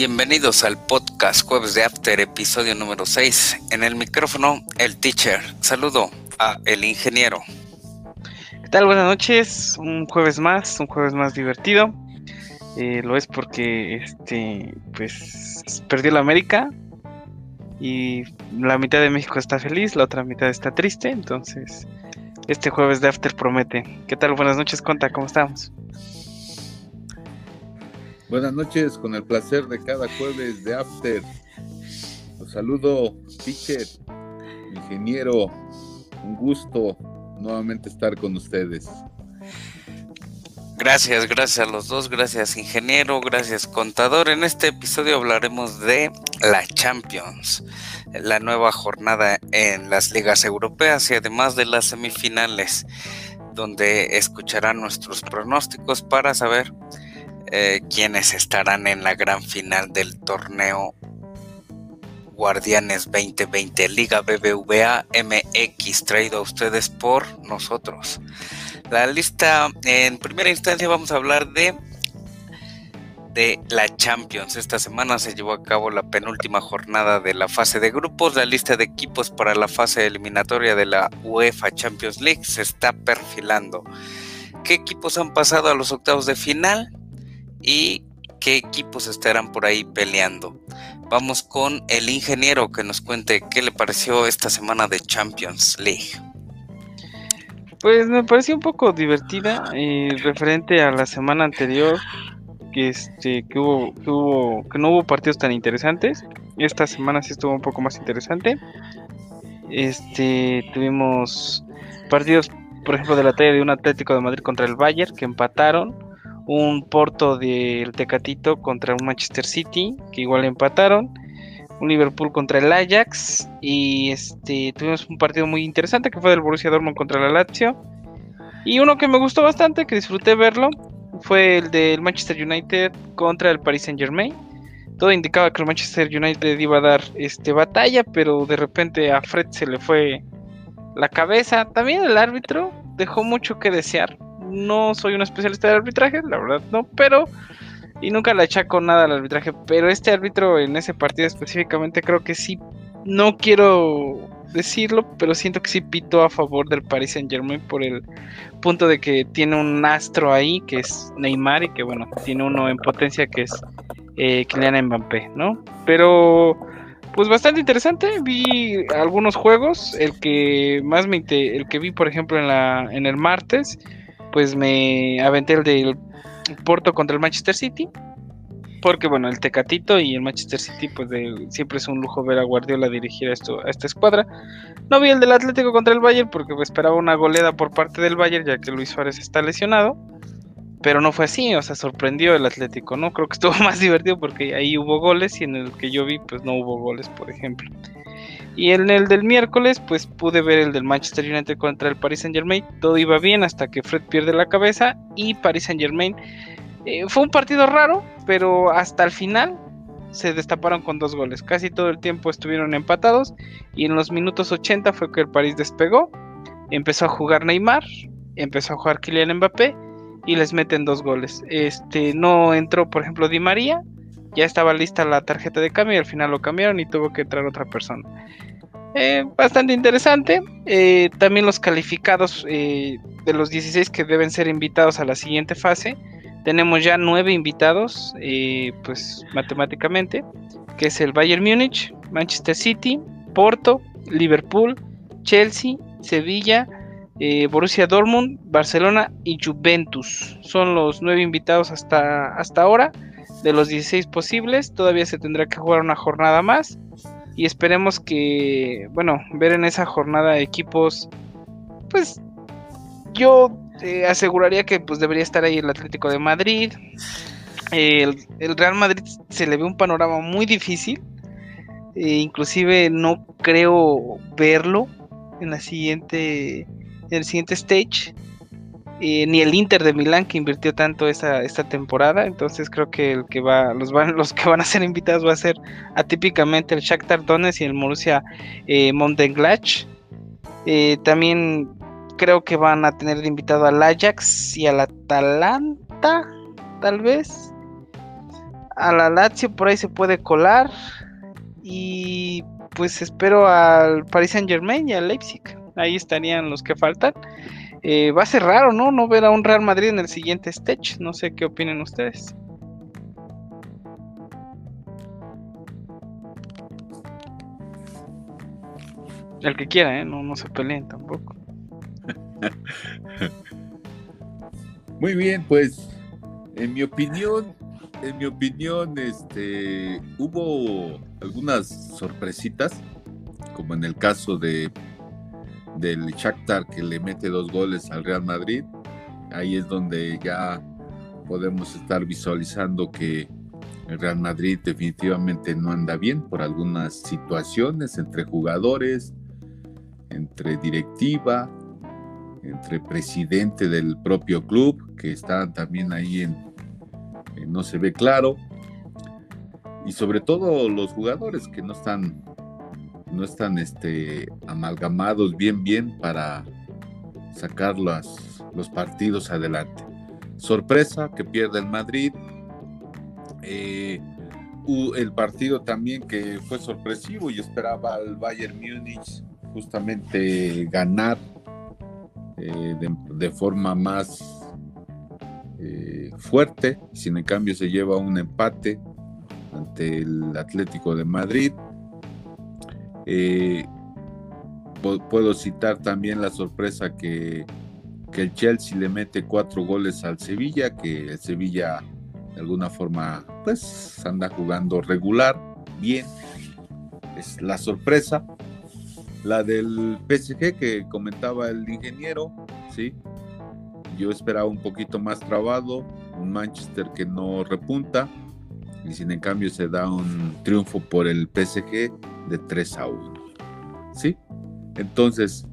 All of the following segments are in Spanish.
Bienvenidos al podcast Jueves de After, episodio número 6. En el micrófono, el teacher. Saludo a el ingeniero. ¿Qué tal? Buenas noches. Un jueves más, un jueves más divertido. Eh, lo es porque este, pues, perdió la América y la mitad de México está feliz, la otra mitad está triste. Entonces, este jueves de After promete. ¿Qué tal? Buenas noches, Conta. ¿Cómo estamos? Buenas noches, con el placer de cada jueves de After. Los saludo, teacher, ingeniero. Un gusto nuevamente estar con ustedes. Gracias, gracias a los dos, gracias ingeniero, gracias contador. En este episodio hablaremos de la Champions, la nueva jornada en las ligas europeas y además de las semifinales, donde escucharán nuestros pronósticos para saber eh, quienes estarán en la gran final del torneo Guardianes 2020 Liga BBVA MX traído a ustedes por nosotros. La lista, en primera instancia vamos a hablar de de la Champions. Esta semana se llevó a cabo la penúltima jornada de la fase de grupos. La lista de equipos para la fase eliminatoria de la UEFA Champions League se está perfilando. ¿Qué equipos han pasado a los octavos de final? Y qué equipos estarán por ahí peleando. Vamos con el ingeniero que nos cuente qué le pareció esta semana de Champions League. Pues me pareció un poco divertida y referente a la semana anterior que este que hubo que hubo que no hubo partidos tan interesantes. Esta semana sí estuvo un poco más interesante. Este tuvimos partidos, por ejemplo, de la talla de un Atlético de Madrid contra el Bayern que empataron un Porto del Tecatito contra un Manchester City, que igual empataron, un Liverpool contra el Ajax y este tuvimos un partido muy interesante que fue del Borussia Dortmund contra la Lazio. Y uno que me gustó bastante, que disfruté verlo, fue el del Manchester United contra el Paris Saint-Germain. Todo indicaba que el Manchester United iba a dar este batalla, pero de repente a Fred se le fue la cabeza. También el árbitro dejó mucho que desear no soy un especialista de arbitraje, la verdad no, pero y nunca le achaco nada al arbitraje, pero este árbitro en ese partido específicamente creo que sí, no quiero decirlo, pero siento que sí pito a favor del Paris Saint Germain por el punto de que tiene un astro ahí que es Neymar y que bueno, tiene uno en potencia que es eh, Kylian Mbappé, ¿no? Pero pues bastante interesante, vi algunos juegos, el que más me el que vi por ejemplo en la en el martes pues me aventé el del Porto contra el Manchester City. Porque bueno, el Tecatito y el Manchester City, pues siempre es un lujo ver a Guardiola dirigir a, esto, esta escuadra. No vi el del Atlético contra el Bayern porque esperaba una goleada por parte del Bayern ya que Luis Suárez está lesionado. Pero no fue así, o sea, sorprendió el Atlético, ¿no? Creo que estuvo más divertido porque ahí hubo goles y en el que yo vi, pues no hubo goles, por ejemplo. Y en el del miércoles, pues pude ver el del Manchester United contra el Paris Saint Germain. Todo iba bien hasta que Fred pierde la cabeza y Paris Saint Germain. Eh, fue un partido raro, pero hasta el final se destaparon con dos goles. Casi todo el tiempo estuvieron empatados y en los minutos 80 fue que el París despegó. Empezó a jugar Neymar, empezó a jugar Kylian Mbappé y les meten dos goles. Este no entró, por ejemplo, Di María ya estaba lista la tarjeta de cambio y al final lo cambiaron y tuvo que entrar otra persona. Eh, bastante interesante. Eh, también los calificados eh, de los 16 que deben ser invitados a la siguiente fase. Tenemos ya nueve invitados, pues matemáticamente, que es el Bayern Múnich, Manchester City, Porto, Liverpool, Chelsea, Sevilla, Borussia Dortmund, Barcelona y Juventus. Son los nueve invitados hasta, hasta ahora de los 16 posibles. Todavía se tendrá que jugar una jornada más. Y esperemos que, bueno, ver en esa jornada equipos, pues yo eh, aseguraría que pues debería estar ahí el Atlético de Madrid. El, Real Madrid se le ve un panorama muy difícil. E inclusive no creo verlo en la siguiente en el siguiente stage ni el Inter de Milán que invirtió tanto esta, esta temporada. Entonces creo que el que va, los van, los que van a ser invitados va a ser atípicamente el Shakhtar Donetsk y el Borussia eh, Mönchengladbach. Eh, también creo que van a tener invitado al Ajax y al Atalanta, tal vez. a la Lazio por ahí se puede colar. Y pues espero al Paris Saint Germain y al Leipzig. Ahí estarían los que faltan. Eh, va a ser raro, ¿no? No ver a un Real Madrid en el siguiente stage. No sé qué opinen ustedes. El que quiera, ¿eh? No, no se peleen tampoco. Muy bien, pues en mi opinión, en mi opinión, este, hubo algunas sorpresitas, como en el caso de del Shakhtar que le mete dos goles al Real Madrid. Ahí es donde ya podemos estar visualizando que el Real Madrid definitivamente no anda bien por algunas situaciones entre jugadores, entre directiva, entre presidente del propio club, que está también ahí en, no se ve claro, y sobre todo los jugadores que no están no están este, amalgamados bien bien para sacar los partidos adelante. Sorpresa que pierde el Madrid. Eh, el partido también que fue sorpresivo y esperaba al Bayern Múnich justamente ganar eh, de, forma más eh, fuerte, sin en cambio se lleva un empate ante el Atlético de Madrid. Eh, puedo citar también la sorpresa que, que, el Chelsea le mete cuatro goles al Sevilla, que el Sevilla de alguna forma pues anda jugando regular, bien. Es la sorpresa. La del PSG que comentaba el ingeniero, sí. Yo esperaba un poquito más trabado, un Manchester que no repunta, y sin en cambio se da un triunfo por el PSG de 3 a 1. ¿Sí? Entonces,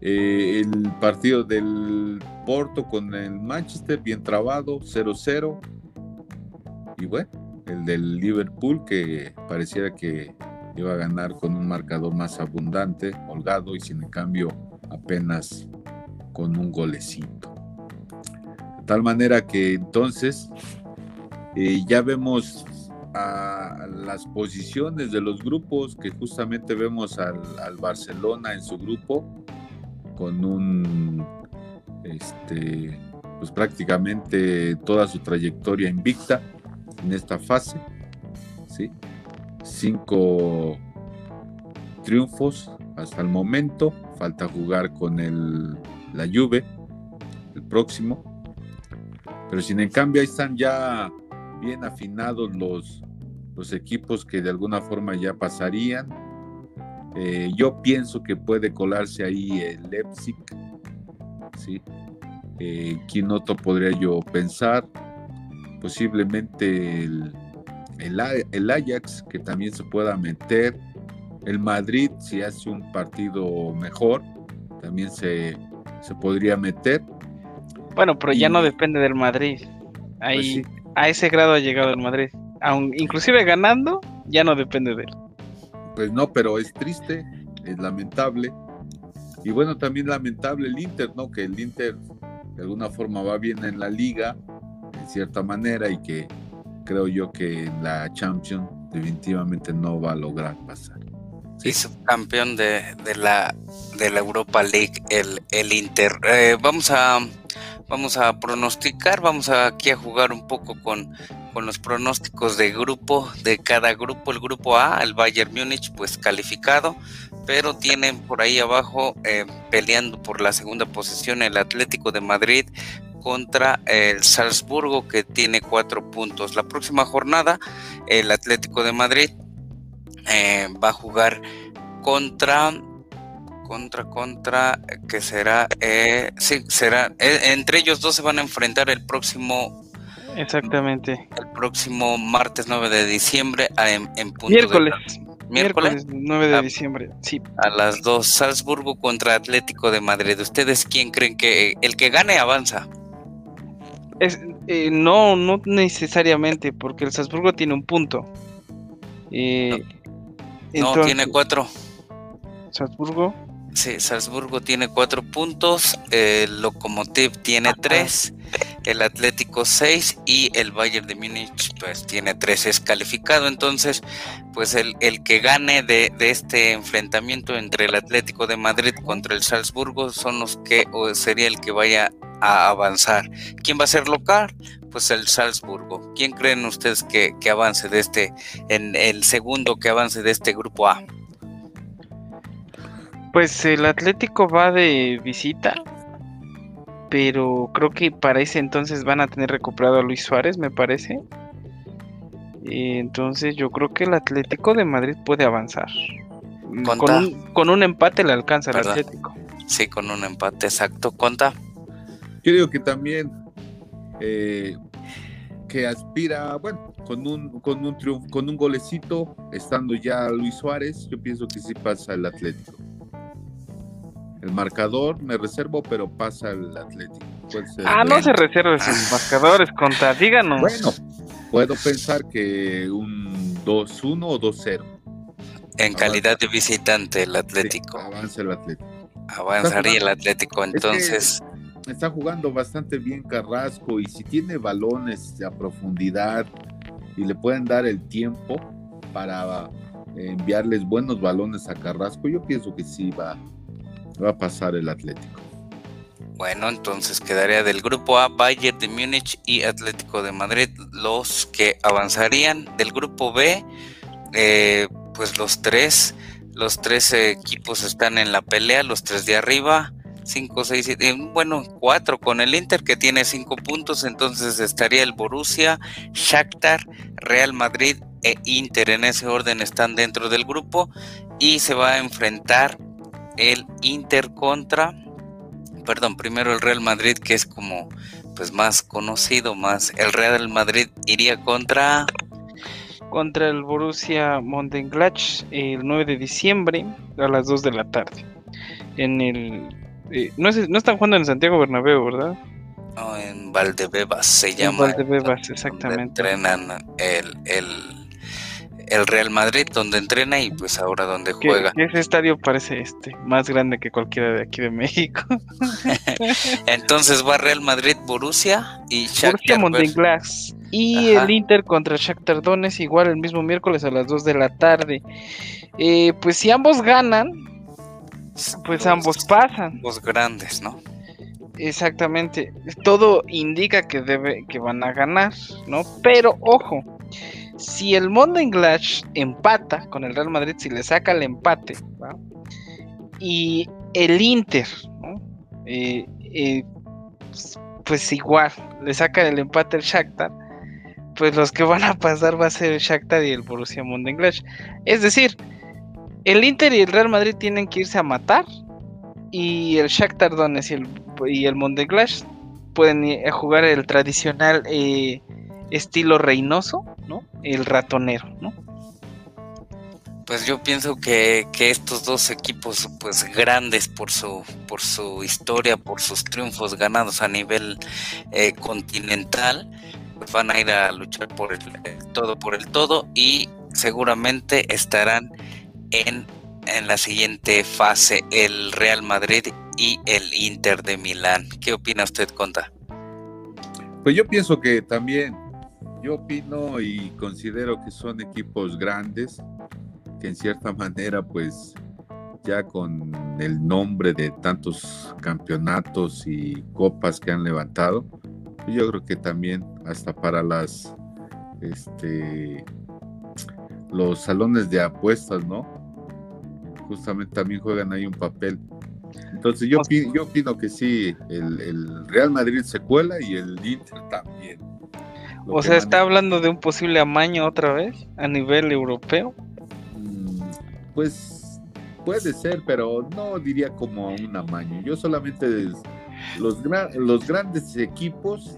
eh, el partido del Porto con el Manchester, bien trabado, 0-0. Y bueno, el del Liverpool que pareciera que iba a ganar con un marcador más abundante, holgado y sin cambio apenas con un golecito. De tal manera que entonces eh, ya vemos a las posiciones de los grupos, que justamente vemos al, Barcelona en su grupo con un, este, pues prácticamente toda su trayectoria invicta en esta fase, ¿sí? Cinco triunfos hasta el momento, falta jugar con el, la Juve, el próximo, pero sin en cambio ahí están ya bien afinados los, los equipos que de alguna forma ya pasarían. Eh, yo pienso que puede colarse ahí el Leipzig, ¿sí? Eh, ¿Quién otro podría yo pensar? Posiblemente el, el, Ajax, que también se pueda meter. El Madrid, si hace un partido mejor, también se, se podría meter. Bueno, pero ya no depende del Madrid. Ahí, pues a ese grado ha llegado el Madrid. Aun, inclusive ganando, ya no depende de él. Pues no, pero es triste, es lamentable. Y bueno, también lamentable el Inter, ¿no? Que el Inter de alguna forma va bien en la liga, en cierta manera, y que creo yo que en la Champions definitivamente no va a lograr pasar. Sí, subcampeón de, de, la, de la Europa League, el, el Inter. Eh, vamos a vamos a pronosticar, vamos aquí a jugar un poco con, con los pronósticos de grupo, de cada grupo. El grupo A, el Bayern Múnich, pues calificado, pero tienen por ahí abajo eh, peleando por la segunda posición el Atlético de Madrid contra el Salzburgo que tiene cuatro puntos. La próxima jornada, el Atlético de Madrid eh, va a jugar contra contra, contra, que será, eh, sí, será, eh, entre ellos dos se van a enfrentar el próximo Exactamente. El próximo martes 9 de diciembre en, en punto Miércoles. Miércoles. 9 de diciembre, sí. A las 2, Salzburgo contra Atlético de Madrid. ¿Ustedes quién creen que el que gane avanza? Es, eh, no, no necesariamente, porque el Salzburgo tiene un punto. Eh, no, tiene cuatro. Salzburgo. Sí, Salzburgo tiene cuatro puntos, el Lokomotiv tiene tres, el Atlético 6 y el Bayern de Múnich pues tiene 3 es calificado. Entonces, pues el, el que gane de, de, este enfrentamiento entre el Atlético de Madrid contra el Salzburgo son los que o sería el que vaya a avanzar. ¿Quién va a ser local? Pues el Salzburgo. ¿Quién creen ustedes que, que avance de este, en el segundo que avance de este grupo A? Pues el Atlético va de visita, pero creo que para ese entonces van a tener recuperado a Luis Suárez, me parece. Entonces yo creo que el Atlético de Madrid puede avanzar. Con un, con un, empate le alcanza el Atlético. Sí, con un empate exacto. ¿Conta? Creo que también eh, que aspira, bueno, con un, con un triunfo, con un golecito, estando ya Luis Suárez, yo pienso que sí pasa el Atlético. El marcador me reservo, pero pasa el Atlético. Ah, no se reserve sus marcadores, contra, díganos. Bueno, puedo pensar que un 2-1 o 2-0. En calidad de visitante, el Atlético. Sí, avanza el Atlético. Avanzaría el Atlético, entonces. Es está jugando bastante bien Carrasco y si tiene balones a profundidad y le pueden dar el tiempo para enviarles buenos balones a Carrasco, yo pienso que sí va, va a pasar el Atlético. Bueno, entonces quedaría del grupo A Bayern de Múnich y Atlético de Madrid los que avanzarían. Del grupo B, eh, pues los tres, los tres equipos están en la pelea, los tres de arriba, 5, 6, 7, bueno, cuatro con el Inter que tiene cinco puntos, entonces estaría el Borussia, Shakhtar, Real Madrid e Inter, en ese orden están dentro del grupo y se va a enfrentar el Inter contra, perdón, primero el Real Madrid, que es como pues más conocido, más el Real Madrid iría contra contra el Borussia Mönchengladbach el 9 de diciembre a las 2 de la tarde. En el eh, no, es, no están jugando en Santiago Bernabéu, ¿verdad? No, en Valdebebas se llama. Valdebebas, exactamente. Entrenan el, el el Real Madrid, donde entrena y pues ahora donde juega. Ese estadio parece este más grande que cualquiera de aquí de México. Entonces va Real Madrid, Borussia y Shakhtar. Borussia Y el Inter contra Shakhtar Donetsk igual el mismo miércoles a las 2 de la tarde. Eh, pues si ambos ganan, pues ambos pasan. Los grandes, ¿no? Exactamente. Todo indica que debe que van a ganar, ¿no? Pero ojo, si el Glash empata con el Real Madrid, si le saca el empate, y el Inter, eh, eh, pues igual, le saca el empate el Shakhtar, pues los que van a pasar va a ser el Shakhtar y el Borussia Mönchengladbach. Es decir, el Inter y el Real Madrid tienen que irse a matar y el Shakhtar Donetsk y el, y el pueden jugar el tradicional eh, estilo reinoso, ¿no? El ratonero, ¿no? Pues yo pienso que, estos dos equipos, pues grandes por su, por su historia, por sus triunfos ganados a nivel eh, continental, pues van a ir a luchar por el, todo, por el todo y seguramente estarán en, en la siguiente fase el Real Madrid y el Inter de Milán. ¿Qué opina usted, Conta? Pues yo pienso que también yo opino y considero que son equipos grandes, que en cierta manera, pues ya con el nombre de tantos campeonatos y copas que han levantado, yo creo que también hasta para las este los salones de apuestas, ¿no? Justamente también juegan ahí un papel. Entonces yo, yo opino que sí, el, el Real Madrid se cuela y el Inter también. O sea, ¿está hablando de un posible amaño otra vez a nivel europeo? Mm, pues puede ser, pero no diría como un amaño. Yo solamente los, los grandes equipos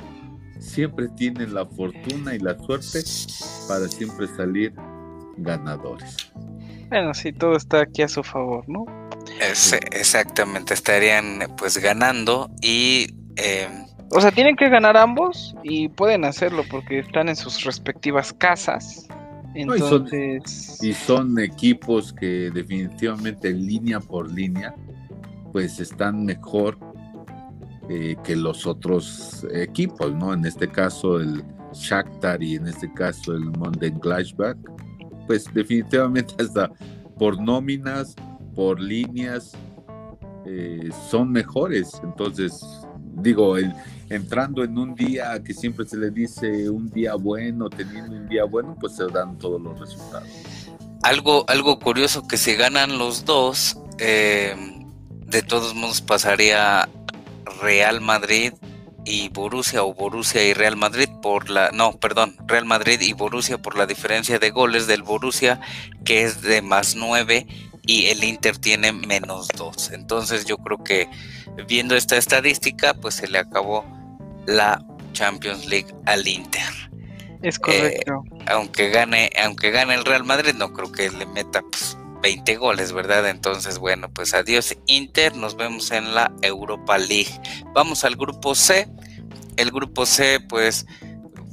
siempre tienen la fortuna y la suerte para siempre salir ganadores. Bueno, sí, todo está aquí a su favor, ¿no? exactamente, estarían pues ganando y eh, o sea, tienen que ganar ambos y pueden hacerlo porque están en sus respectivas casas. Entonces... y, son, equipos que definitivamente línea por línea, pues están mejor eh, que los otros equipos, ¿no? En este caso el Shakhtar y en este caso el Mönchengladbach, pues definitivamente hasta por nóminas, por líneas, eh, son mejores. Entonces, digo, el, entrando en un día que siempre se le dice un día bueno, teniendo un día bueno, pues se dan todos los resultados. Algo, algo curioso que si ganan los dos, eh, de todos modos pasaría Real Madrid y Borussia o Borussia y Real Madrid por la no, perdón, Real Madrid y Borussia por la diferencia de goles del Borussia que es de más 9 y el Inter tiene menos 2. Entonces yo creo que viendo esta estadística pues se le acabó la Champions League al Inter. Es correcto. Eh, aunque gane, aunque gane el Real Madrid, no creo que le meta pues, 20 goles, ¿verdad? Entonces, bueno, pues adiós Inter, nos vemos en la Europa League. Vamos al grupo C. El grupo C, pues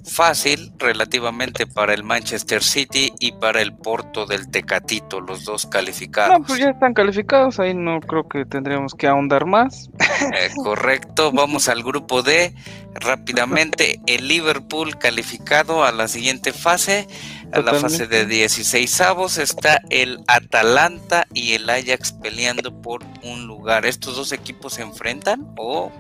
fácil relativamente para el Manchester City y para el Porto del Tecatito, los dos calificados. No, pues ya están calificados, ahí no creo que tendríamos que ahondar más. Eh, correcto, vamos al grupo D rápidamente. El Liverpool calificado a la siguiente fase, a la fase de 16 avos, está el Atalanta y el Ajax peleando por un lugar. ¿Estos dos equipos se enfrentan o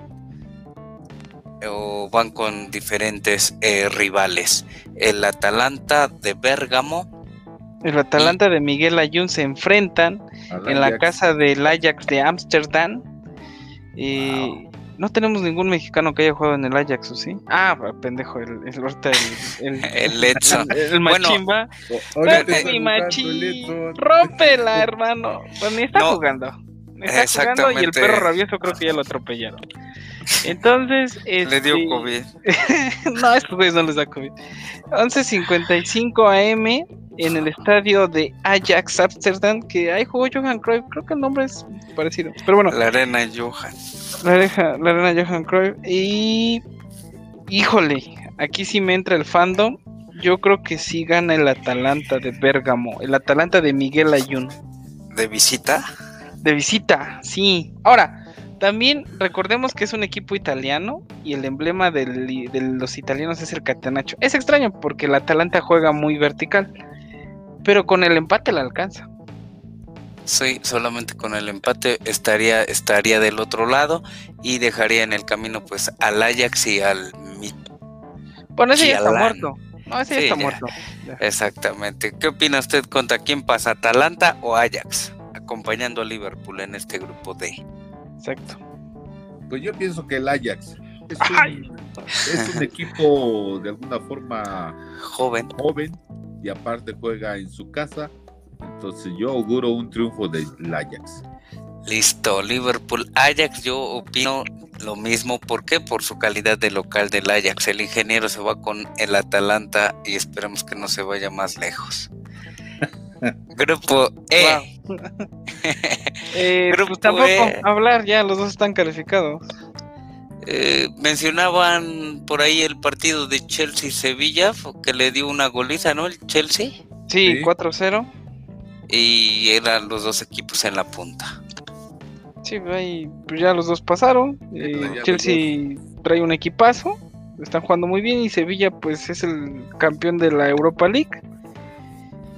o van con diferentes eh, rivales. El Atalanta de Bérgamo. El Atalanta de Miguel Ayun se enfrentan en la casa del Ajax de Ámsterdam. Y no tenemos ningún mexicano que haya jugado en el Ajax, ¿o sí? Ah, pendejo, el, el, el, el, Edson. El, machimba. Bueno, mi. Rómpela, hermano. Pues ni está jugando. Está jugando y el perro rabioso creo que ya lo atropellaron. Entonces. Le dio este, COVID. no, estos güeyes no les da COVID. 11.55 AM en el estadio de Ajax Amsterdam, que ahí jugó Johan Cruyff. Creo que el nombre es parecido. Pero bueno. La arena Johan. La, arena, la arena Johan Cruyff. Y. Híjole, aquí sí me entra el fandom. Yo creo que sí gana el Atalanta de Bérgamo. El Atalanta de Miguel Ayun. ¿De visita? De visita, sí. Ahora, también recordemos que es un equipo italiano y el emblema de los italianos es el catenaccio. Es extraño porque el Atalanta juega muy vertical, pero con el empate la alcanza. Sí, solamente con el empate estaría, estaría del otro lado y dejaría en el camino pues al Ajax y al Bueno, ese ya está muerto. No, ese ya está muerto. Exactamente. ¿Qué opina usted contra quién pasa, Atalanta o Ajax? Acompañando a Liverpool en este grupo D. Exacto. Pues yo pienso que el Ajax es un, es un equipo de alguna forma joven. joven y aparte juega en su casa. Entonces yo auguro un triunfo del Ajax. Listo, Liverpool Ajax, yo opino lo mismo. ¿Por qué? Por su calidad de local del Ajax. El ingeniero se va con el Atalanta y esperemos que no se vaya más lejos. Grupo E. eh, Grupo pues tampoco e. hablar, ya los dos están calificados. Eh, mencionaban por ahí el partido de Chelsea-Sevilla, que le dio una goliza, ¿no? El Chelsea. Sí, 4-0. Y eran los dos equipos en la punta. Sí, ahí pues ya los dos pasaron. Eh, Chelsea trae un equipazo, están jugando muy bien y Sevilla pues es el campeón de la Europa League.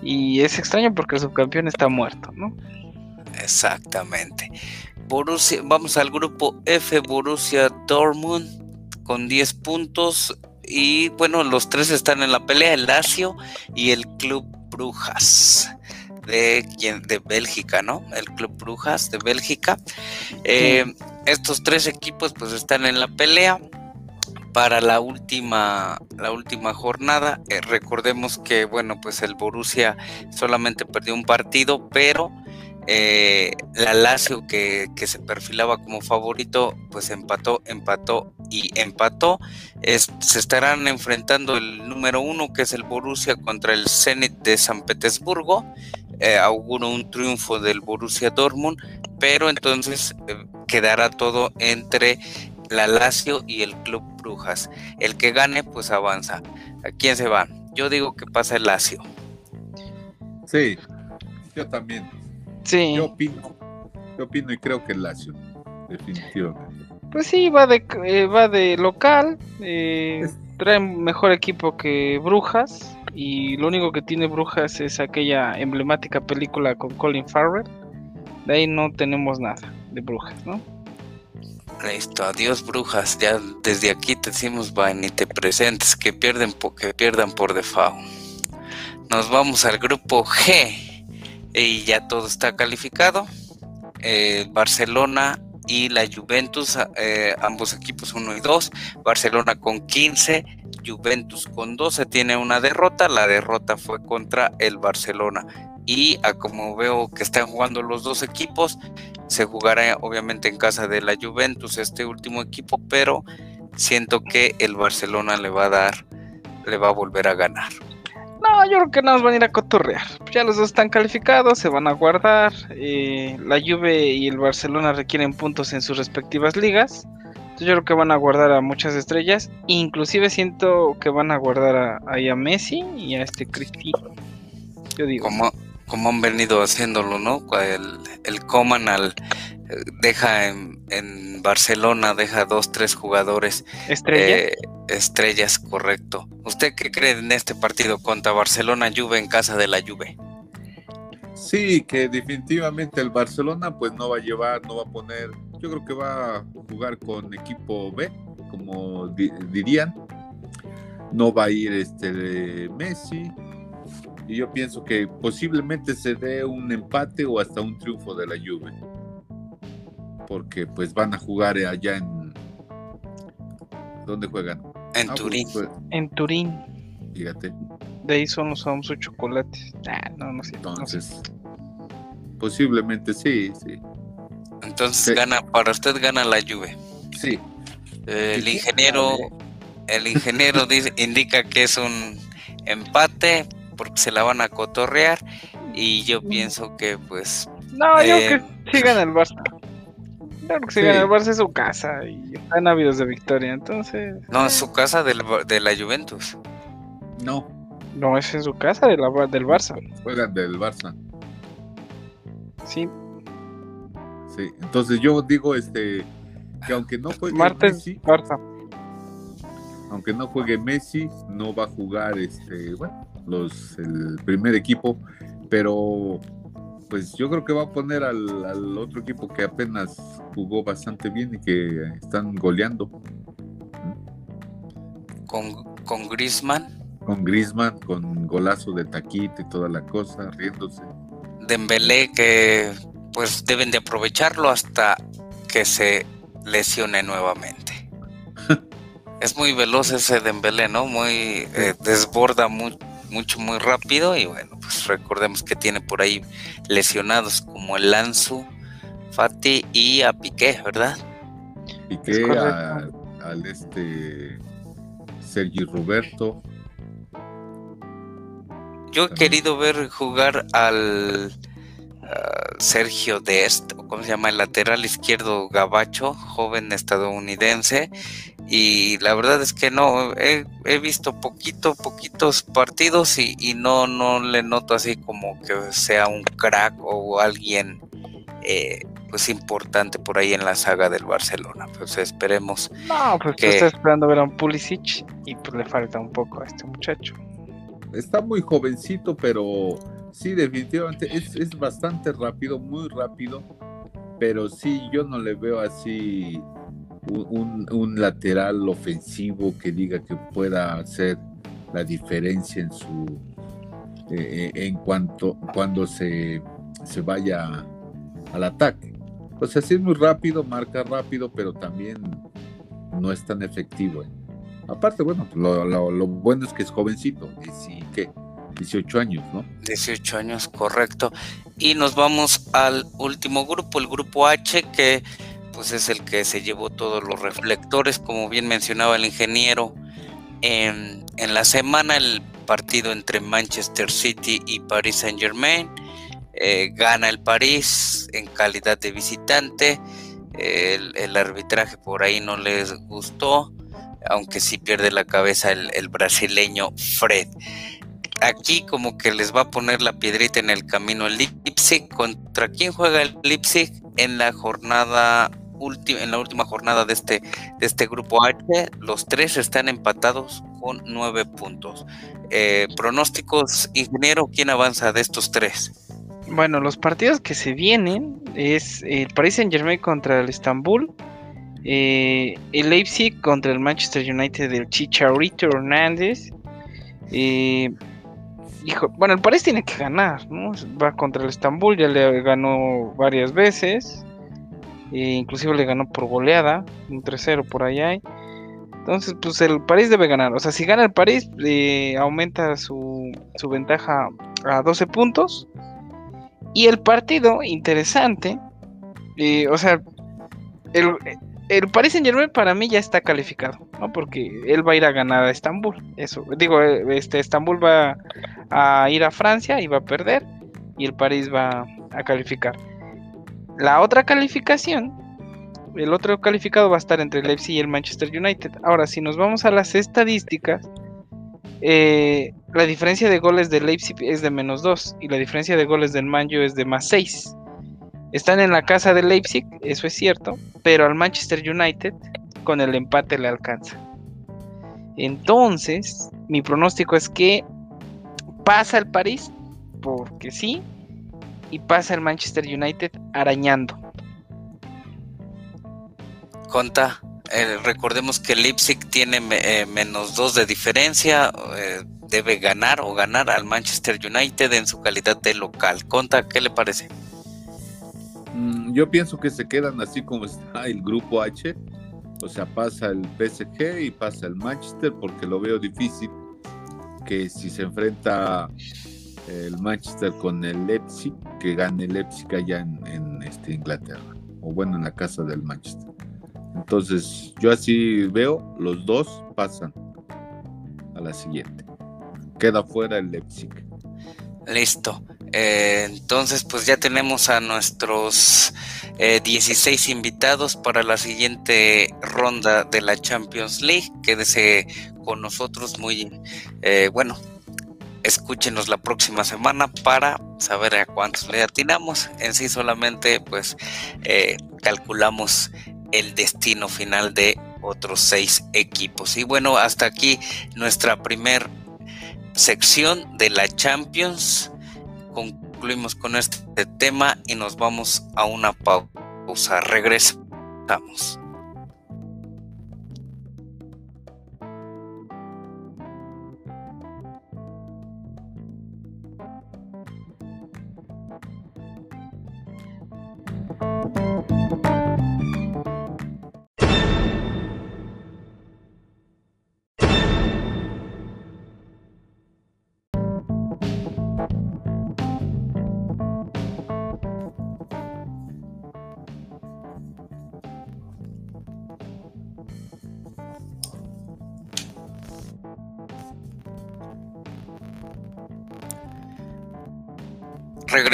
Y es extraño porque el subcampeón está muerto, ¿no? Exactamente. Borussia, vamos al grupo F, Borussia Dortmund con 10 puntos. Y bueno, los tres están en la pelea, el Lazio y el Club Brujas de, de Bélgica, ¿no? El Club Brujas de Bélgica. Eh, estos tres equipos pues están en la pelea para la última, la última jornada. Eh, recordemos que, bueno, pues el Borussia solamente perdió un partido, pero eh, la Lazio que, se perfilaba como favorito, pues empató, empató y empató. se estarán enfrentando el número uno, que es el Borussia, contra el Zenit de San Petersburgo. Eh, auguro un triunfo del Borussia Dortmund, pero entonces quedará todo entre la Lazio y el Club Brujas. El que gane, pues avanza. ¿A quién se va? Yo digo que pasa el Lazio. Sí, yo también. Sí. Yo opino, yo opino y creo que el Lazio, definitivamente. Pues sí, va de, eh, va de local, eh, trae mejor equipo que Brujas y lo único que tiene Brujas es aquella emblemática película con Colin Farrell. De ahí no tenemos nada de Brujas, ¿no? Listo, adiós brujas. Ya desde aquí te decimos, va, ni te presentes, que pierden que pierdan por default. Nos vamos al grupo G y ya todo está calificado. Eh, Barcelona y la Juventus, eh, ambos equipos 1 y 2. Barcelona con 15, Juventus con 12 tiene una derrota. La derrota fue contra el Barcelona. Y a como veo que están jugando los dos equipos, se jugará obviamente en casa de la Juventus este último equipo, pero siento que el Barcelona le va a dar, le va a volver a ganar. No, yo creo que no nos van a ir a cotorrear. Ya los dos están calificados, se van a guardar. Eh, la Juve y el Barcelona requieren puntos en sus respectivas ligas. Entonces yo creo que van a guardar a muchas estrellas. Inclusive siento que van a guardar a, a, Messi y a este Cristiano. Yo digo. Como, como han venido haciéndolo, ¿no? El, el Coman al deja en, en, Barcelona, deja dos, tres jugadores. ¿Estrellas? Eh, estrellas, correcto. ¿Usted qué cree en este partido contra Barcelona Juve en casa de la Juve? Sí, que definitivamente el Barcelona pues no va a llevar, no va a poner, yo creo que va a jugar con equipo B, como dirían. No va a ir este Messi, y yo pienso que posiblemente se dé un empate o hasta un triunfo de la Juve porque pues van a jugar allá en ¿dónde juegan? En ah, pues, Turín. Pues, en Turín. Fíjate. De ahí son los famosos chocolates. Ah, no, no sé. Entonces, posiblemente sí, sí. Entonces gana, para usted gana la Juve. Sí. el ingeniero, el ingeniero dice, indica que es un empate porque se la van a cotorrear y yo pienso que pues no, yo eh, que sí gana el Barça. Claro que si gana el Barça es su casa y están ávidos de victoria, entonces. No, es su casa del, de la Juventus. No. No, es en su casa de la, del Barça. Juegan del Barça. Sí. Sí, entonces yo digo este que aunque no juegue Messi, Barça. Aunque no juegue Messi, no va a jugar este, bueno, los el primer equipo, pero pues yo creo que va a poner al, otro equipo que apenas jugó bastante bien y que están goleando. Con, con Grisman. Con Grisman, con golazo de taquito y toda la cosa, riéndose. Dembélé que pues deben de aprovecharlo hasta que se lesione nuevamente. es muy veloz ese Dembélé, ¿no? Muy eh, desborda mucho mucho, muy rápido. Y bueno, pues recordemos que tiene por ahí lesionados como el Lanzu, Fati y a Piqué, ¿verdad? Piqué, al este Sergi Roberto. Yo he querido ver jugar al Sergio Dest, o como se llama, el lateral izquierdo gabacho, joven estadounidense, y la verdad es que no, he, visto poquito, poquitos partidos y, no, no le noto así como que sea un crack o alguien eh, pues importante por ahí en la saga del Barcelona. Pues esperemos. No, pues que... está esperando ver a un Pulisic y pues le falta un poco a este muchacho. Está muy jovencito, pero sí, definitivamente es, es bastante rápido, muy rápido, pero sí, yo no le veo así un, lateral ofensivo que diga que pueda hacer la diferencia en su eh, en cuanto cuando se, se vaya al ataque. Pues así es muy rápido, marca rápido, pero también no es tan efectivo. ¿eh? Aparte, bueno, lo, lo, bueno es que es jovencito, y que 18 años, ¿no? 18 años, correcto. Y nos vamos al último grupo, el grupo H, que pues es el que se llevó todos los reflectores, como bien mencionaba el ingeniero. En, la semana el partido entre Manchester City y Paris Saint Germain. Eh, gana el París en calidad de visitante. el, arbitraje por ahí no les gustó, aunque sí pierde la cabeza el, el brasileño Fred aquí como que les va a poner la piedrita en el camino el Leipzig. ¿Contra quién juega el Leipzig en la jornada en la última jornada de este, de este grupo H. Los tres están empatados con nueve puntos. Eh, pronósticos, ingeniero, ¿quién avanza de estos tres? Bueno, los partidos que se vienen es el Paris Saint Germain contra el Estambul, eh, el Leipzig contra el Manchester United del Chicharito Hernández. Eh, bueno, el París tiene que ganar, ¿no? Va contra el Estambul, ya le ganó varias veces. E inclusive le ganó por goleada, un 3-0 por allá. Entonces, pues el París debe ganar. O sea, si gana el París, aumenta su, su, ventaja a 12 puntos. Y el partido, interesante, eh, o sea, el, el Paris Saint Germain para mí ya está calificado, ¿no? Porque él va a ir a ganar a Estambul. Eso, digo, este Estambul va a ir a Francia y va a perder. Y el París va a calificar. La otra calificación, el otro calificado va a estar entre el Leipzig y el Manchester United. Ahora, si nos vamos a las estadísticas, eh, la diferencia de goles del Leipzig es de menos 2 y la diferencia de goles del Manjo es de más 6. Están en la casa del Leipzig, eso es cierto, pero al Manchester United con el empate le alcanza. Entonces, mi pronóstico es que pasa el París, porque sí, y pasa el Manchester United arañando. Conta, eh, recordemos que Leipzig tiene eh, menos dos de diferencia, eh, debe ganar o ganar al Manchester United en su calidad de local. Conta, ¿qué le parece? Mm, yo pienso que se quedan así como está el grupo H, o sea, pasa el PSG y pasa el Manchester porque lo veo difícil que si se enfrenta el Manchester con el Leipzig, que gane el Leipzig allá en, este, Inglaterra, o bueno, en la casa del Manchester. Entonces, yo así veo, los dos pasan a la siguiente. Queda fuera el Leipzig. Listo. Eh, entonces, pues ya tenemos a nuestros 16 eh, invitados para la siguiente ronda de la Champions League. Quédese con nosotros muy eh, bueno. Escúchenos la próxima semana para saber a cuántos le atinamos. En sí solamente pues calculamos el destino final de otros seis equipos. Y bueno, hasta aquí nuestra primer sección de la Champions concluimos con este tema y nos vamos a una pausa. Regresamos.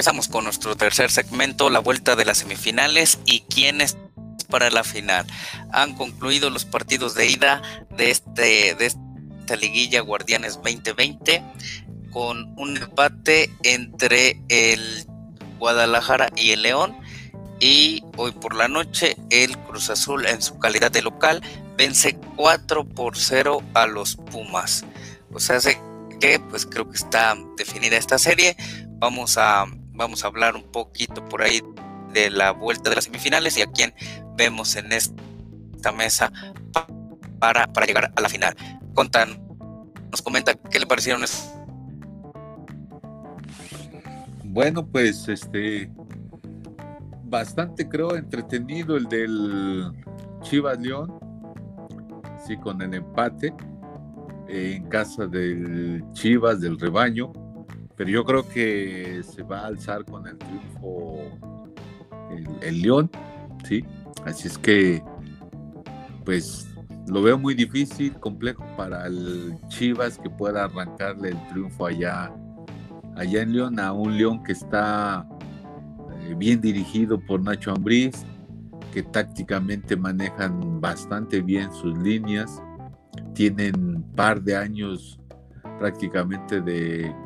Regresamos con nuestro tercer segmento, la vuelta de las semifinales y quiénes para la final. Han concluido los partidos de ida de, este, de esta liguilla Guardianes 2020 con un empate entre el Guadalajara y el León. Y hoy por la noche el Cruz Azul en su calidad de local vence 4 por 0 a los Pumas. O sea, que pues creo que está definida esta serie. Vamos a, vamos a hablar un poquito por ahí de la vuelta de las semifinales y a quién vemos en esta mesa para, para llegar a la final. Contan, nos comenta qué le parecieron. Bueno, pues este bastante creo entretenido el del Chivas León, sí, con el empate en casa del Chivas del rebaño pero yo creo que se va a alzar con el triunfo el, León, ¿sí? Así es que, pues, lo veo muy difícil, complejo para el Chivas que pueda arrancarle el triunfo allá, allá en León, a un León que está eh, bien dirigido por Nacho Ambriz, que tácticamente manejan bastante bien sus líneas, tienen par de años prácticamente de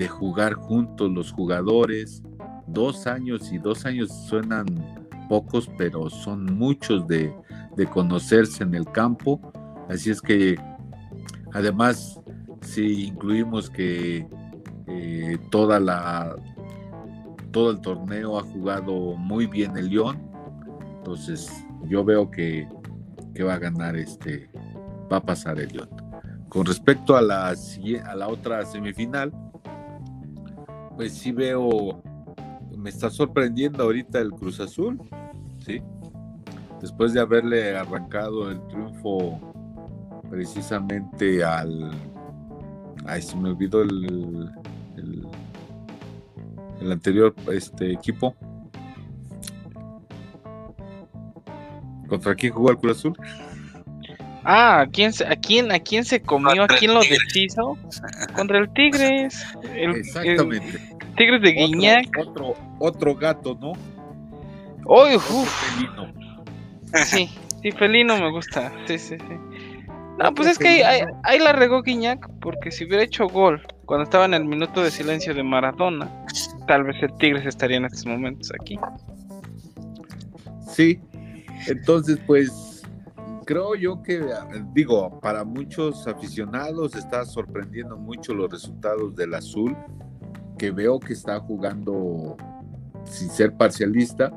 de jugar juntos los jugadores. Dos años y dos años suenan pocos, pero son muchos de, de conocerse en el campo. Así es que, además, si incluimos que eh, toda la, todo el torneo ha jugado muy bien el León, entonces yo veo que, que va a ganar este, va a pasar el León. Con respecto a la, a la otra semifinal, pues sí veo, me está sorprendiendo ahorita el Cruz Azul, ¿sí? Después de haberle arrancado el triunfo precisamente al... Ay, se me olvidó el, el, anterior este, equipo. ¿Contra quién jugó el Cruz Azul? Ah, ¿a quién, a quién, a quién se comió? ¿A quién lo deshizo? Contra el Tigres. Exactamente. Tigres de Guiñac. Otro, otro, gato, ¿no? ¡Uy, felino. Sí, sí, felino me gusta. Sí, sí, sí. No, pues es que ahí, ahí, la regó Guiñac, porque si hubiera hecho gol cuando estaba en el minuto de silencio de Maradona, tal vez el Tigres estaría en estos momentos aquí. Sí, entonces pues creo yo que, digo, para muchos aficionados está sorprendiendo mucho los resultados del azul, que veo que está jugando, sin ser parcialista,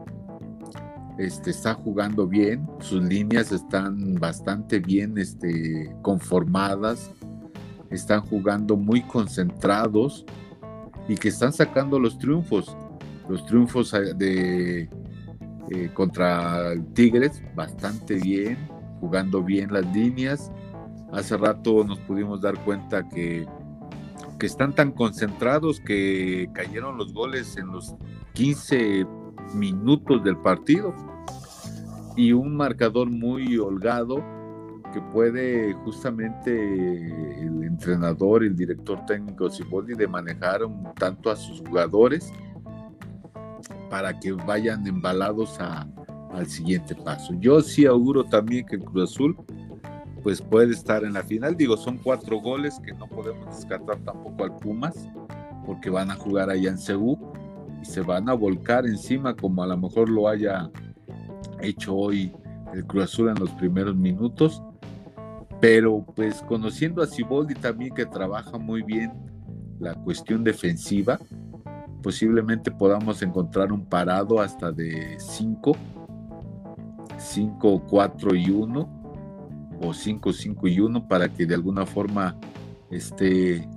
este, está jugando bien, sus líneas están bastante bien este, conformadas, están jugando muy concentrados y que están sacando los triunfos, los triunfos eh, de, eh, contra Tigres bastante bien, jugando bien las líneas. Hace rato nos pudimos dar cuenta que, que están tan concentrados que cayeron los goles en los 15 minutos del partido y un marcador muy holgado que puede justamente el entrenador, el director técnico Siboldi de manejar un tanto a sus jugadores para que vayan embalados a, al siguiente paso. Yo sí auguro también que el Cruz Azul pues puede estar en la final. Digo, son cuatro goles que no podemos descartar tampoco al Pumas porque van a jugar allá en Ceú y se van a volcar encima como a lo mejor lo haya hecho hoy el Cruz Azul en los primeros minutos. Pero pues conociendo a Ciboldi también que trabaja muy bien la cuestión defensiva, posiblemente podamos encontrar un parado hasta de cinco 5, 4 y 1 o 5, 5 y 1 para que de alguna forma esté,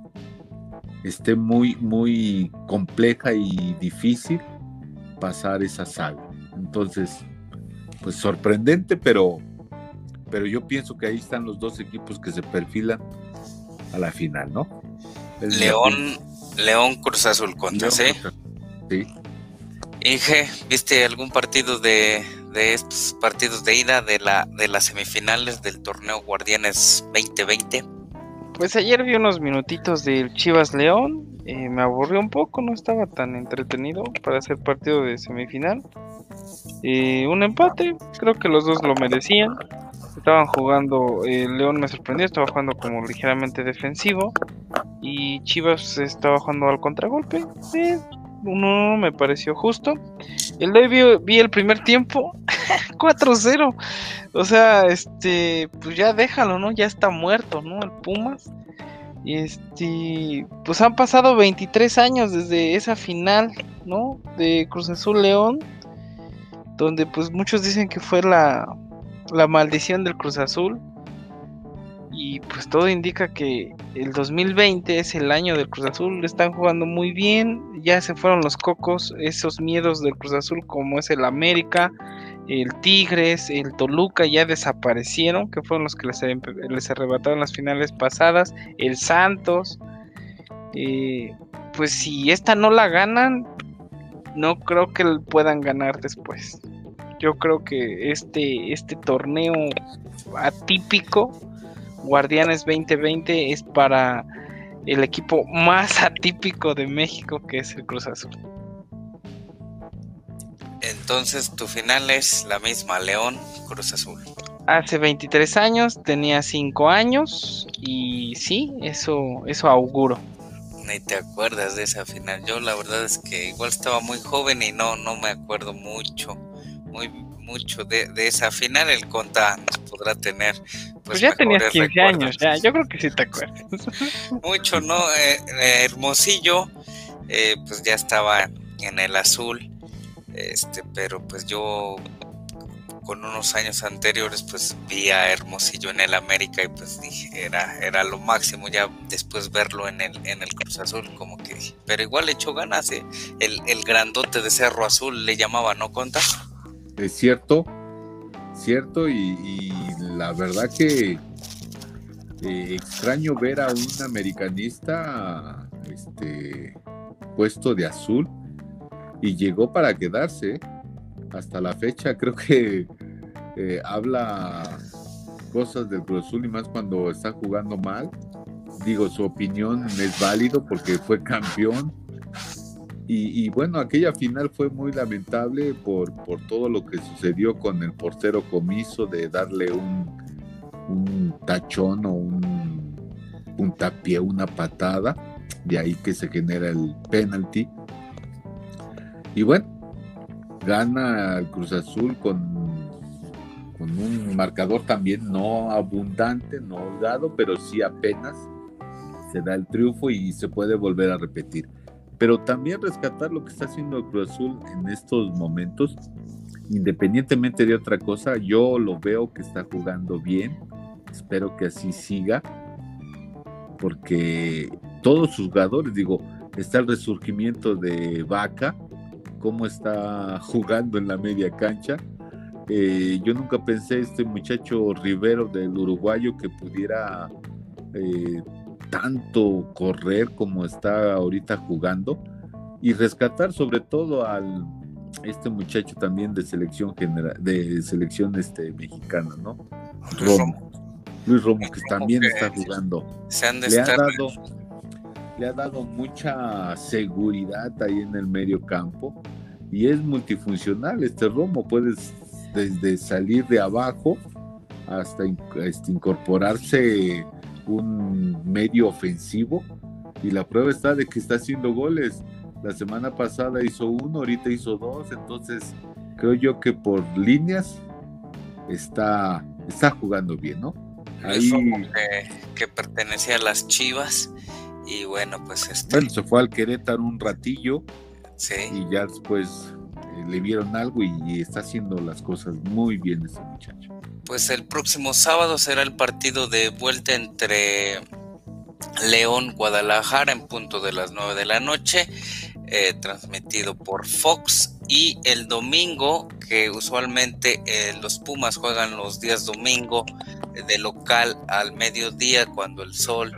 esté muy, muy compleja y difícil pasar esa saga. Entonces, pues sorprendente, pero, pero yo pienso que ahí están los dos equipos que se perfilan a la final, ¿no? León, León Cruz Azul contra, ¿sí? Sí. Inge, ¿viste algún partido de, de estos partidos de ida de, la, de las semifinales del torneo Guardianes 2020? Pues ayer vi unos minutitos del Chivas León, eh, me aburrió un poco, no estaba tan entretenido para hacer partido de semifinal. Eh, un empate, creo que los dos lo merecían. Estaban jugando, eh, León me sorprendió, estaba jugando como ligeramente defensivo y Chivas estaba jugando al contragolpe. Uno me pareció justo. El de vi, el primer tiempo 4-0. O sea, este, pues ya déjalo, ¿no? Ya está muerto, ¿no? El Pumas. Y este, pues han pasado 23 años desde esa final, ¿no? De Cruz Azul León, donde pues muchos dicen que fue la, la maldición del Cruz Azul. Y pues todo indica que el 2020 es el año del Cruz Azul, están jugando muy bien, ya se fueron los cocos, esos miedos del Cruz Azul como es el América, el Tigres, el Toluca ya desaparecieron, que fueron los que les, arrebataron las finales pasadas, el Santos, eh, pues si esta no la ganan, no creo que puedan ganar después. Yo creo que este, este torneo atípico Guardianes 2020 es para el equipo más atípico de México que es el Cruz Azul. Entonces tu final es la misma, León Cruz Azul. Hace 23 años, tenía 5 años y sí, eso, eso auguro. Ni te acuerdas de esa final. Yo la verdad es que igual estaba muy joven y no, no me acuerdo mucho muy mucho de, esa final, el Conta nos podrá tener. Pues, pues ya tenías 15 años, ya, yo creo que sí te acuerdas. Mucho, ¿no? Eh, eh, Hermosillo, eh, pues ya estaba en el azul, este, pero pues yo con unos años anteriores pues vi a Hermosillo en el América y pues dije era, era lo máximo ya después verlo en el, en el Cruz Azul como que dije, pero igual echó ganas, el, el grandote de Cerro Azul le llamaba, ¿no conta? Es cierto, cierto y, la verdad que eh, extraño ver a un americanista este, puesto de azul y llegó para quedarse hasta la fecha creo que eh, habla cosas del Cruz Azul y más cuando está jugando mal. Digo, su opinión es válido porque fue campeón. Y, bueno, aquella final fue muy lamentable por, por todo lo que sucedió con el portero comiso de darle un, un tachón o un puntapié, una patada. De ahí que se genera el penalti. Y bueno, gana el Cruz Azul con, con un marcador también no abundante, no holgado, pero sí apenas se da el triunfo y se puede volver a repetir. Pero también rescatar lo que está haciendo el Cruz Azul en estos momentos, independientemente de otra cosa, yo lo veo que está jugando bien, espero que así siga, porque todos sus jugadores, digo, está el resurgimiento de Vaca, cómo está jugando en la media cancha. Eh, yo nunca pensé este muchacho Rivero del uruguayo que pudiera eh, tanto correr como está ahorita jugando y rescatar sobre todo al este muchacho también de selección general de selección este mexicana, ¿no? Romo. Luis Romo que también está jugando. le ha dado le ha dado mucha seguridad ahí en el medio campo y es multifuncional este Romo, puedes desde salir de abajo hasta este, incorporarse un medio ofensivo y la prueba está de que está haciendo goles. La semana pasada hizo uno, ahorita hizo dos, entonces creo yo que por líneas está, está jugando bien, ¿no? Ahí... Que, pertenecía a las Chivas y bueno, pues este... Bueno, se fue al Querétaro un ratillo sí. y ya después le vieron algo y, está haciendo las cosas muy bien ese muchacho. Pues el próximo sábado será el partido de vuelta entre León Guadalajara en punto de las 9 de la noche, eh, transmitido por Fox. Y el domingo, que usualmente eh, los Pumas juegan los días domingo de local al mediodía, cuando el sol,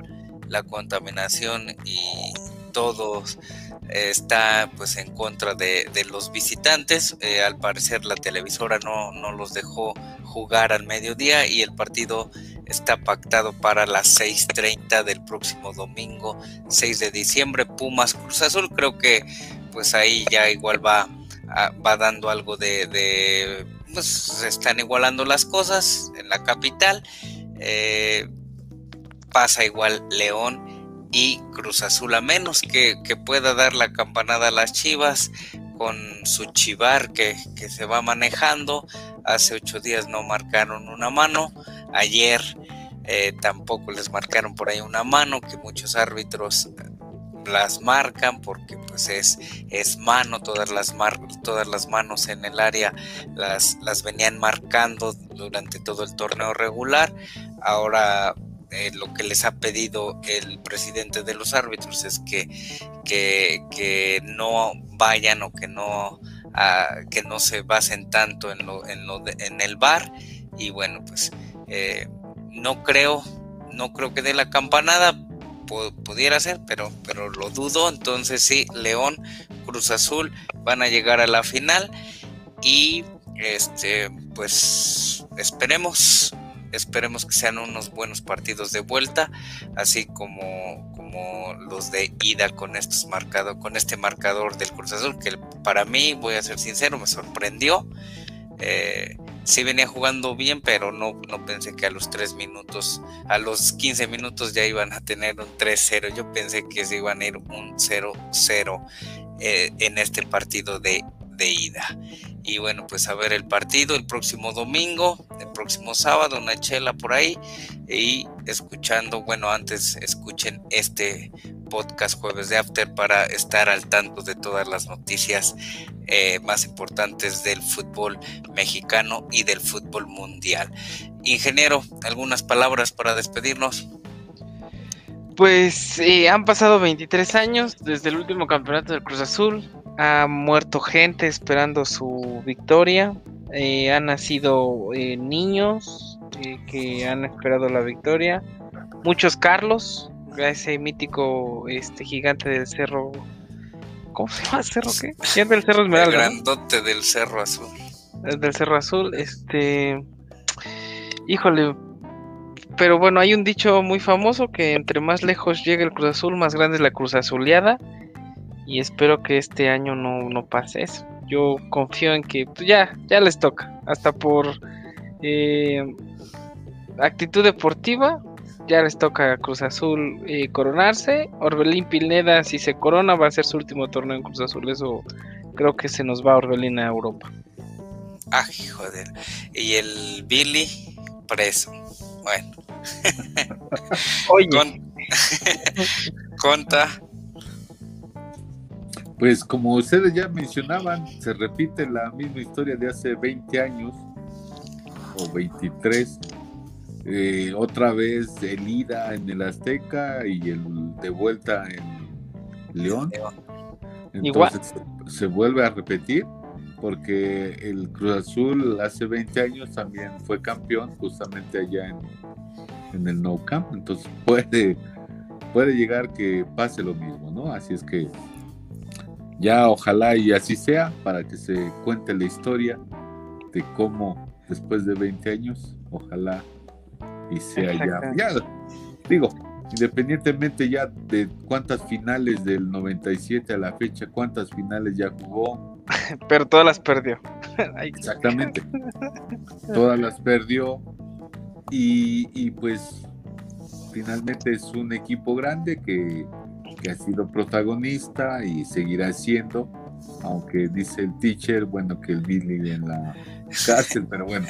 la contaminación y todos está pues en contra de, los visitantes. Eh, al parecer la televisora no, no, los dejó jugar al mediodía y el partido está pactado para las 6.30 del próximo domingo 6 de diciembre. Pumas Cruz Azul creo que pues ahí ya igual va, ah, va dando algo de, pues se están igualando las cosas en la capital. Eh, pasa igual León y Cruz Azul, a menos que, pueda dar la campanada a las Chivas con su chivar que, se va manejando. Hace ocho días no marcaron una mano, ayer eh, tampoco les marcaron por ahí una mano, que muchos árbitros las marcan porque pues es, es mano, todas las, todas las manos en el área las, las venían marcando durante todo el torneo regular. Ahora eh, lo que les ha pedido el presidente de los árbitros es que, que, no vayan o que no, ah, que no se basen tanto en, lo, en, lo en el bar y bueno pues eh, no creo no creo que dé la campanada pudiera ser pero pero lo dudo. Entonces sí León Cruz Azul van a llegar a la final y este pues esperemos Esperemos que sean unos buenos partidos de vuelta, así como, como los de ida con estos marcados, con este marcador del Cruz Azul, que para mí, voy a ser sincero, me sorprendió. Eh, sí venía jugando bien, pero no, no pensé que a los 3 minutos, a los 15 minutos ya iban a tener un 3-0. Yo pensé que se iban a ir un 0-0 eh, en este partido de, de ida. Y bueno, pues a ver el partido el próximo domingo, el próximo sábado, una chela por ahí. Y escuchando, bueno, antes escuchen este podcast jueves de After para estar al tanto de todas las noticias eh, más importantes del fútbol mexicano y del fútbol mundial. Ingeniero, algunas palabras para despedirnos. Pues eh, han pasado 23 años desde el último campeonato del Cruz Azul. Ha muerto gente esperando su victoria. Eh, han nacido eh, niños que han esperado la victoria. Muchos Carlos, ese mítico este gigante del cerro. ¿Cómo se llama? ¿Cerro qué? ¿Quién del Cerro Esmeralda? El grandote del Cerro Azul. El del Cerro Azul, este. Híjole, pero bueno, hay un dicho muy famoso que entre más lejos llegue el Cruz Azul, más grande es la Cruz Azuleada. Y espero que este año no, pase eso. Yo confío en que pues, ya, ya les toca. Hasta por eh, actitud deportiva, ya les toca a Cruz Azul eh, coronarse. Orbelín Pineda, si se corona, va a ser su último torneo en Cruz Azul. Eso creo que se nos va a Orbelín a Europa. Ah, joder. Y el Billy, preso. Bueno. Oye. conta. Pues como ustedes ya mencionaban, se repite la misma historia de hace 20 años o 23. Eh, otra vez el ida en el Azteca y el de vuelta en León. Entonces se vuelve a repetir porque el Cruz Azul hace 20 años también fue campeón justamente allá en, en el No Camp, entonces puede, puede llegar que pase lo mismo, ¿no? Así es que ya ojalá y así sea para que se cuente la historia de cómo después de 20 años, ojalá y sea ya, ya, digo, independientemente ya de cuántas finales del 97 a la fecha, cuántas finales ya jugó, Pero todas las perdió. Exactamente. todas las perdió. Y, pues finalmente es un equipo grande que, ha sido protagonista y seguirá siendo, aunque dice el teacher, bueno, que el Billy en la cárcel, pero bueno,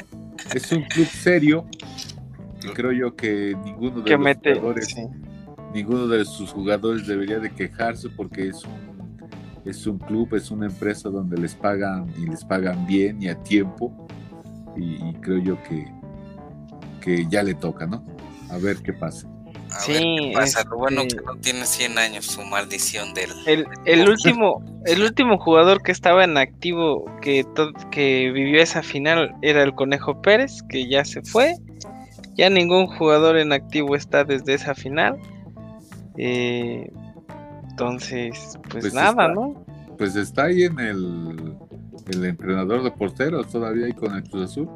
es un club serio y creo yo que ninguno de los jugadores, ninguno de sus jugadores debería de quejarse porque es un es un club, es una empresa donde les pagan y les pagan bien y a tiempo. Y, creo yo que, que ya le toca, ¿no? A ver qué pasa. A sí, ver qué pasa. Lo bueno que no tiene 100 años su maldición del. El, el último, el último jugador que estaba en activo que, que vivió esa final era el Conejo Pérez, que ya se fue. Ya ningún jugador en activo está desde esa final. Eh, entonces, pues, pues nada, ¿no? Pues está ahí en el, el entrenador de porteros, todavía ahí con el Cruz Azul.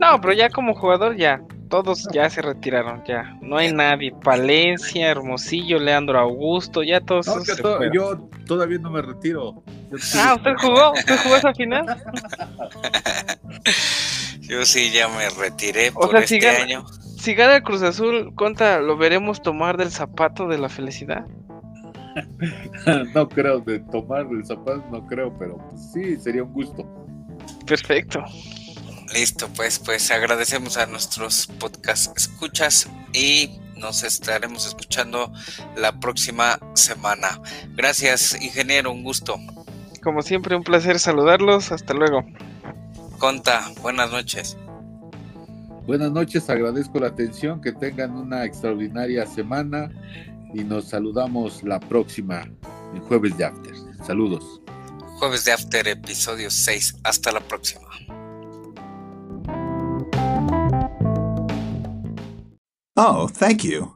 No, pero ya como jugador ya, todos ya se retiraron, ya. No hay nadie. Palencia, Hermosillo, Leandro Augusto, ya todos. yo todavía no me retiro. ah, ¿usted jugó? ¿Usted jugó esa final? yo sí ya me retiré por este año. Si gana el Cruz Azul, conta, ¿lo veremos tomar del zapato de la felicidad? no creo, de tomar el zapato no creo, pero pues sí, sería un gusto. Perfecto. Listo, pues, pues agradecemos a nuestros podcast escuchas y nos estaremos escuchando la próxima semana. Gracias, ingeniero, un gusto. Como siempre, un placer saludarlos. Hasta luego. Conta, buenas noches. Buenas noches, agradezco la atención, que tengan una extraordinaria semana y nos saludamos la próxima, en Jueves de After. Saludos. Jueves de After, episodio 6. Hasta la próxima. Oh, thank you.